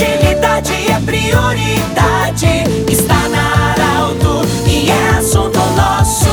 Agilidade é prioridade. Está na Arauto e é assunto nosso.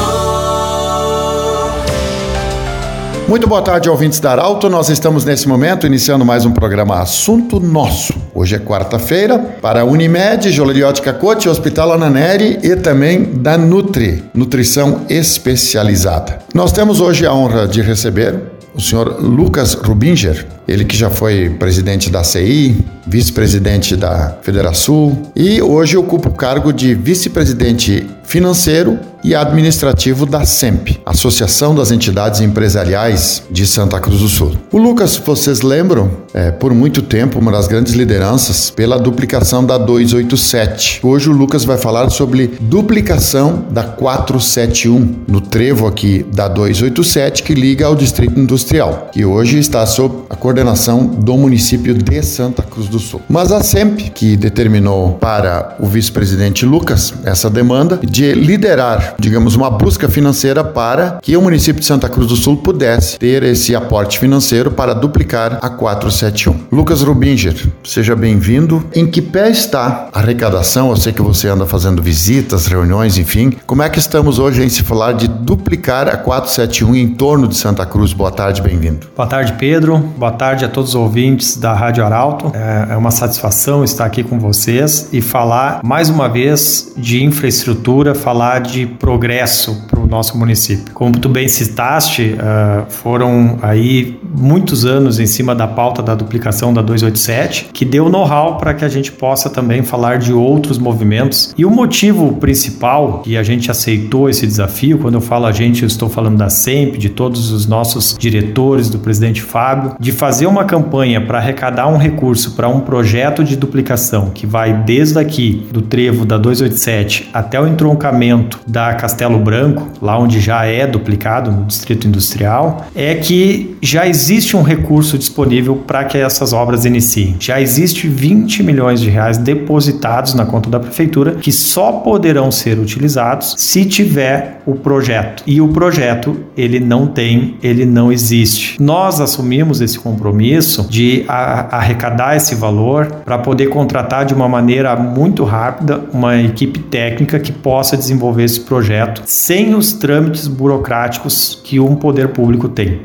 Muito boa tarde, ouvintes da Arauto. Nós estamos nesse momento iniciando mais um programa Assunto Nosso. Hoje é quarta-feira para Unimed, Joleriótica Cote, Hospital Ananeri e também da Nutri, Nutrição Especializada. Nós temos hoje a honra de receber o senhor Lucas Rubinger, ele que já foi presidente da CI, vice-presidente da Federação e hoje ocupa o cargo de vice-presidente financeiro e administrativo da SEMP, Associação das Entidades Empresariais de Santa Cruz do Sul. O Lucas, vocês lembram, é, por muito tempo, uma das grandes lideranças pela duplicação da 287. Hoje o Lucas vai falar sobre duplicação da 471, no trevo aqui da 287, que liga ao Distrito Industrial, que hoje está sob a coordenação do município de Santa Cruz do Sul. Mas a SEMP, que determinou para o vice-presidente Lucas essa demanda de liderar digamos, uma busca financeira para que o município de Santa Cruz do Sul pudesse ter esse aporte financeiro para duplicar a 471. Lucas Rubinger, seja bem-vindo. Em que pé está a arrecadação? Eu sei que você anda fazendo visitas, reuniões, enfim. Como é que estamos hoje em se falar de duplicar a 471 em torno de Santa Cruz? Boa tarde, bem-vindo. Boa tarde, Pedro. Boa tarde a todos os ouvintes da Rádio Arauto. É, é uma satisfação estar aqui com vocês e falar mais uma vez de infraestrutura, falar de progresso para o nosso município. Como tu bem citaste, uh, foram aí muitos anos em cima da pauta da duplicação da 287, que deu know-how para que a gente possa também falar de outros movimentos. E o motivo principal que a gente aceitou esse desafio, quando eu falo a gente, eu estou falando da SEMP, de todos os nossos diretores, do presidente Fábio, de fazer uma campanha para arrecadar um recurso para um projeto de duplicação que vai desde aqui do trevo da 287 até o entroncamento da Castelo Branco, lá onde já é duplicado no Distrito Industrial, é que já existe um recurso disponível para que essas obras iniciem. Já existe 20 milhões de reais depositados na conta da prefeitura que só poderão ser utilizados se tiver o projeto. E o projeto, ele não tem, ele não existe. Nós assumimos esse compromisso de arrecadar esse valor para poder contratar de uma maneira muito rápida uma equipe técnica que possa desenvolver esse projeto sem os trâmites burocráticos que um poder público tem.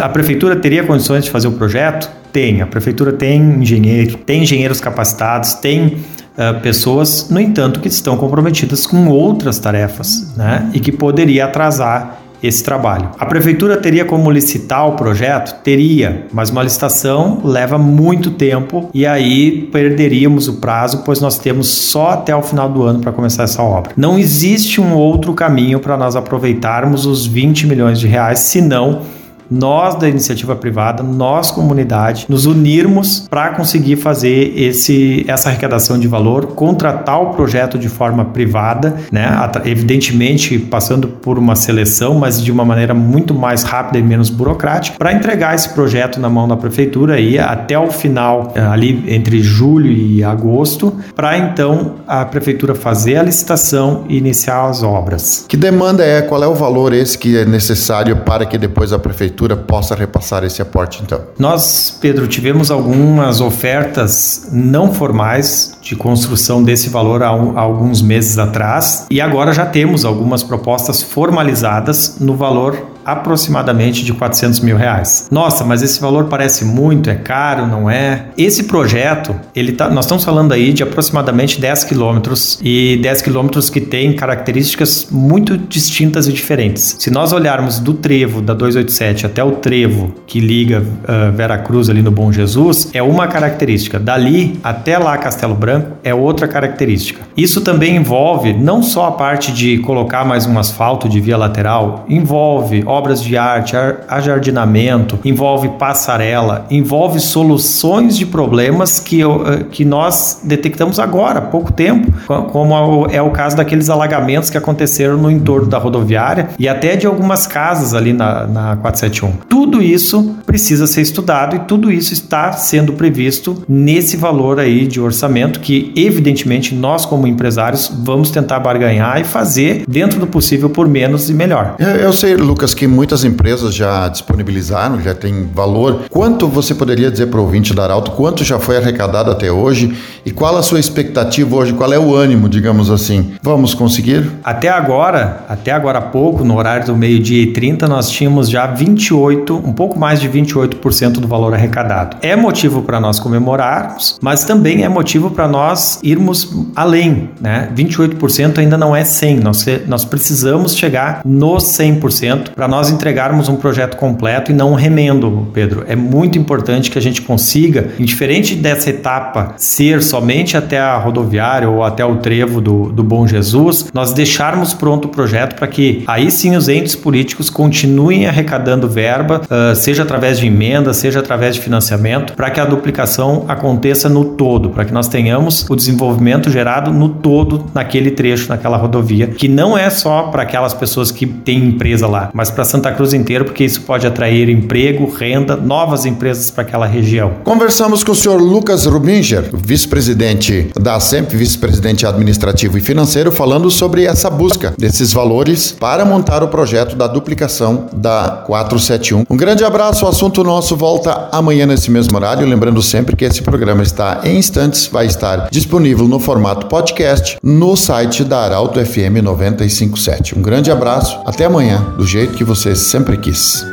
A prefeitura teria condições de fazer o projeto? Tem. A prefeitura tem engenheiro, tem engenheiros capacitados, tem Uh, pessoas, no entanto, que estão comprometidas com outras tarefas né, e que poderia atrasar esse trabalho. A prefeitura teria como licitar o projeto? Teria, mas uma licitação leva muito tempo e aí perderíamos o prazo, pois nós temos só até o final do ano para começar essa obra. Não existe um outro caminho para nós aproveitarmos os 20 milhões de reais, senão nós da iniciativa privada, nós comunidade, nos unirmos para conseguir fazer esse, essa arrecadação de valor, contratar o projeto de forma privada, né? evidentemente passando por uma seleção, mas de uma maneira muito mais rápida e menos burocrática, para entregar esse projeto na mão da prefeitura aí até o final, eh, ali entre julho e agosto, para então a prefeitura fazer a licitação e iniciar as obras. Que demanda é? Qual é o valor esse que é necessário para que depois a prefeitura prefeitura possa repassar esse aporte, então? Nós, Pedro, tivemos algumas ofertas não formais de construção desse valor há, um, há alguns meses atrás e agora já temos algumas propostas formalizadas no valor aproximadamente de 400 mil reais. Nossa, mas esse valor parece muito, é caro, não é? Esse projeto, ele tá, nós estamos falando aí de aproximadamente 10 quilômetros e 10 quilômetros que tem características muito distintas e diferentes. Se nós olharmos do trevo da 287 até o trevo que liga uh, Vera Cruz ali no Bom Jesus, é uma característica. Dali até lá Castelo Branco é outra característica. Isso também envolve não só a parte de colocar mais um asfalto de via lateral, envolve obras de arte, ajardinamento, envolve passarela, envolve soluções de problemas que, eh, que nós detectamos agora, há pouco tempo, como é o caso daqueles alagamentos que aconteceram no entorno da rodoviária e até de algumas casas ali na, na 471. Tudo isso precisa ser estudado e tudo isso está sendo previsto nesse valor aí de orçamento que, evidentemente, nós como empresários vamos tentar barganhar e fazer dentro do possível por menos e melhor. Eu, eu sei, Lucas, que que muitas empresas já disponibilizaram, já tem valor. Quanto você poderia dizer para o ouvinte da Arauto, quanto já foi arrecadado até hoje e qual a sua expectativa hoje, qual é o ânimo, digamos assim? Vamos conseguir? Até agora, até agora há pouco, no horário do meio-dia e 30, nós tínhamos já 28, um pouco mais de 28% do valor arrecadado. É motivo para nós comemorarmos, mas também é motivo para nós irmos além, né? 28% ainda não é 100, nós, nós precisamos chegar nos 100% para nós entregarmos um projeto completo e não um remendo, Pedro. É muito importante que a gente consiga, indiferente dessa etapa ser somente até a rodoviária ou até o trevo do, do Bom Jesus, nós deixarmos pronto o projeto para que aí sim os entes políticos continuem arrecadando verba, uh, seja através de emenda, seja através de financiamento, para que a duplicação aconteça no todo, para que nós tenhamos o desenvolvimento gerado no todo naquele trecho, naquela rodovia, que não é só para aquelas pessoas que têm empresa lá, mas para Santa Cruz inteiro, porque isso pode atrair emprego, renda, novas empresas para aquela região. Conversamos com o senhor Lucas Rubinger, vice-presidente da SEMP, vice-presidente administrativo e financeiro, falando sobre essa busca desses valores para montar o projeto da duplicação da 471. Um grande abraço, o assunto nosso volta amanhã nesse mesmo horário, lembrando sempre que esse programa está em instantes, vai estar disponível no formato podcast no site da Arauto FM 957. Um grande abraço, até amanhã, do jeito que você sempre quis.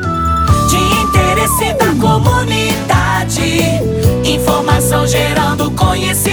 De interesse da comunidade, informação gerando conhecimento.